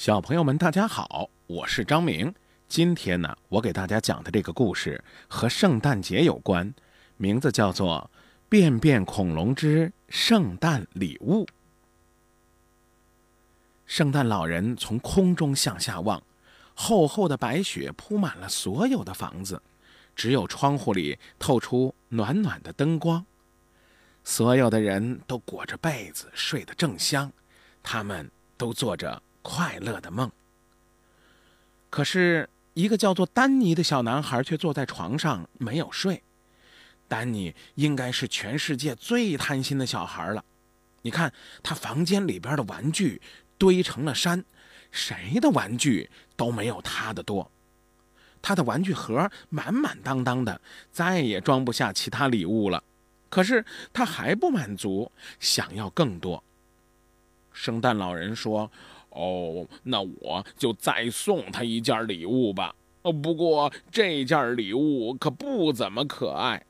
小朋友们，大家好，我是张明。今天呢，我给大家讲的这个故事和圣诞节有关，名字叫做《便便恐龙之圣诞礼物》。圣诞老人从空中向下望，厚厚的白雪铺满了所有的房子，只有窗户里透出暖暖的灯光。所有的人都裹着被子睡得正香，他们都做着快乐的梦。可是，一个叫做丹尼的小男孩却坐在床上没有睡。丹尼应该是全世界最贪心的小孩了。你看，他房间里边的玩具堆成了山，谁的玩具都没有他的多。他的玩具盒满满当当的，再也装不下其他礼物了。可是他还不满足，想要更多。圣诞老人说：“哦，那我就再送他一件礼物吧。哦，不过这件礼物可不怎么可爱。”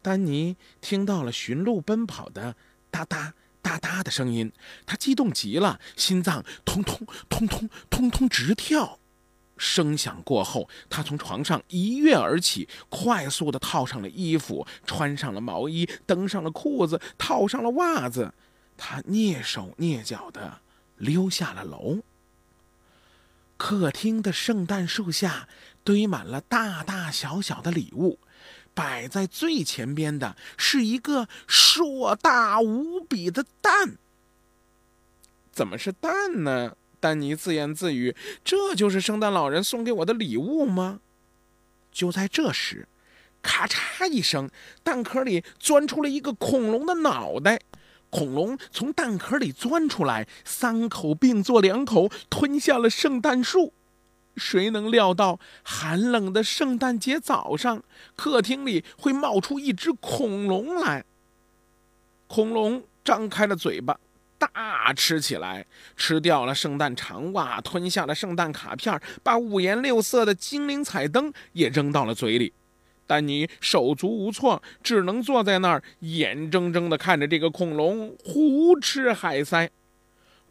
丹尼听到了驯鹿奔跑的哒哒哒哒的声音，他激动极了，心脏通通通通通通直跳。声响过后，他从床上一跃而起，快速地套上了衣服，穿上了毛衣，登上了裤子，套上了袜子。他蹑手蹑脚地溜下了楼。客厅的圣诞树下堆满了大大小小的礼物，摆在最前边的是一个硕大无比的蛋。怎么是蛋呢？丹尼自言自语：“这就是圣诞老人送给我的礼物吗？”就在这时，咔嚓一声，蛋壳里钻出了一个恐龙的脑袋。恐龙从蛋壳里钻出来，三口并作两口吞下了圣诞树。谁能料到寒冷的圣诞节早上，客厅里会冒出一只恐龙来？恐龙张开了嘴巴。大吃起来，吃掉了圣诞长袜，吞下了圣诞卡片，把五颜六色的精灵彩灯也扔到了嘴里。丹尼手足无措，只能坐在那儿，眼睁睁地看着这个恐龙胡吃海塞。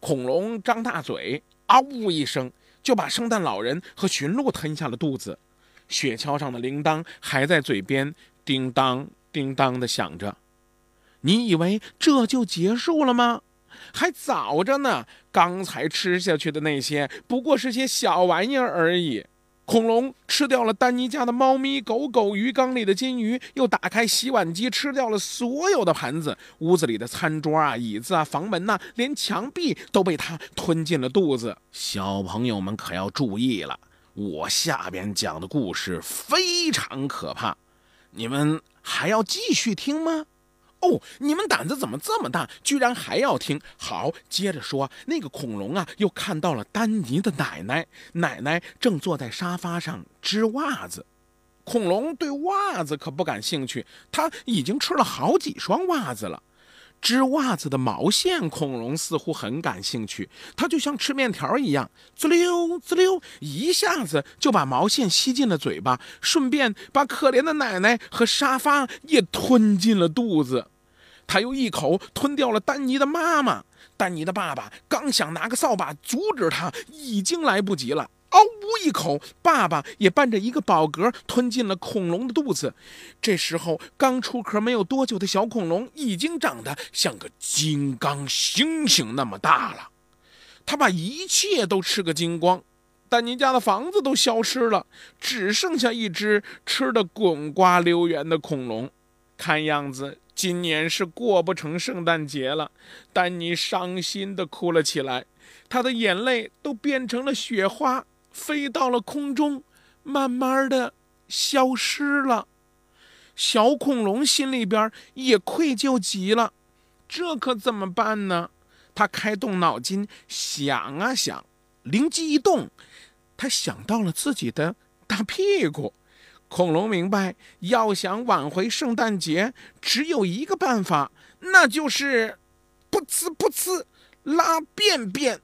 恐龙张大嘴，嗷呜一声，就把圣诞老人和驯鹿吞下了肚子。雪橇上的铃铛还在嘴边叮当叮当地响着。你以为这就结束了吗？还早着呢，刚才吃下去的那些不过是些小玩意儿而已。恐龙吃掉了丹尼家的猫咪、狗狗，鱼缸里的金鱼，又打开洗碗机，吃掉了所有的盘子。屋子里的餐桌啊、椅子啊、房门呐，连墙壁都被它吞进了肚子。小朋友们可要注意了，我下边讲的故事非常可怕，你们还要继续听吗？哦，你们胆子怎么这么大，居然还要听？好，接着说。那个恐龙啊，又看到了丹尼的奶奶，奶奶正坐在沙发上织袜子。恐龙对袜子可不感兴趣，他已经吃了好几双袜子了。织袜子的毛线，恐龙似乎很感兴趣，它就像吃面条一样，滋溜滋溜，一下子就把毛线吸进了嘴巴，顺便把可怜的奶奶和沙发也吞进了肚子。他又一口吞掉了丹尼的妈妈。丹尼的爸爸刚想拿个扫把阻止他，已经来不及了。嗷呜一口，爸爸也伴着一个饱嗝吞进了恐龙的肚子。这时候，刚出壳没有多久的小恐龙已经长得像个金刚猩猩那么大了。他把一切都吃个精光，丹尼家的房子都消失了，只剩下一只吃的滚瓜溜圆的恐龙。看样子今年是过不成圣诞节了。丹尼伤心地哭了起来，他的眼泪都变成了雪花。飞到了空中，慢慢的消失了。小恐龙心里边也愧疚极了，这可怎么办呢？他开动脑筋想啊想，灵机一动，他想到了自己的大屁股。恐龙明白，要想挽回圣诞节，只有一个办法，那就是噗呲噗呲拉便便。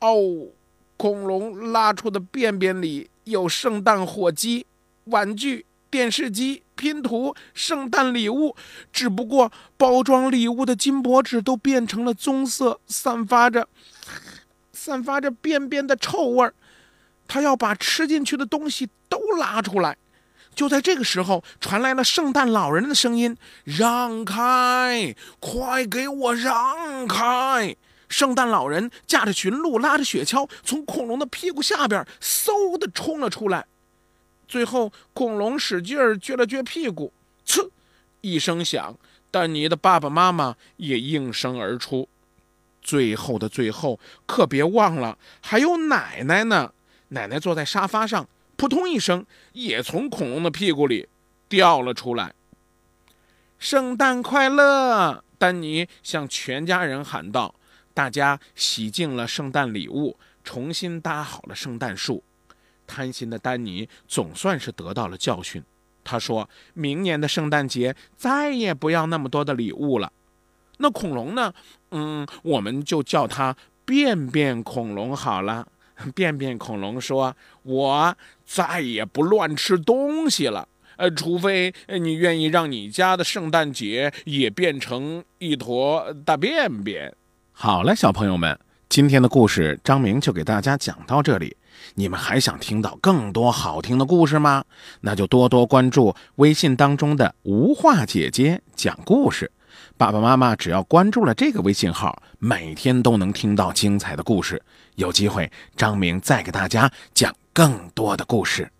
哦。恐龙拉出的便便里有圣诞火鸡、玩具、电视机、拼图、圣诞礼物，只不过包装礼物的金箔纸都变成了棕色，散发着散发着便便的臭味儿，他要把吃进去的东西都拉出来。就在这个时候，传来了圣诞老人的声音：“让开，快给我让开！”圣诞老人驾着驯鹿，拉着雪橇，从恐龙的屁股下边嗖的冲了出来。最后，恐龙使劲撅了撅屁股，呲一声响，丹尼的爸爸妈妈也应声而出。最后的最后，可别忘了还有奶奶呢。奶奶坐在沙发上。扑通一声，也从恐龙的屁股里掉了出来。圣诞快乐！丹尼向全家人喊道。大家洗净了圣诞礼物，重新搭好了圣诞树。贪心的丹尼总算是得到了教训。他说明年的圣诞节再也不要那么多的礼物了。那恐龙呢？嗯，我们就叫它便便恐龙好了。便便恐龙说：“我再也不乱吃东西了，呃，除非你愿意让你家的圣诞节也变成一坨大便便。”好了，小朋友们，今天的故事张明就给大家讲到这里。你们还想听到更多好听的故事吗？那就多多关注微信当中的无话姐姐讲故事。爸爸妈妈只要关注了这个微信号，每天都能听到精彩的故事。有机会，张明再给大家讲更多的故事。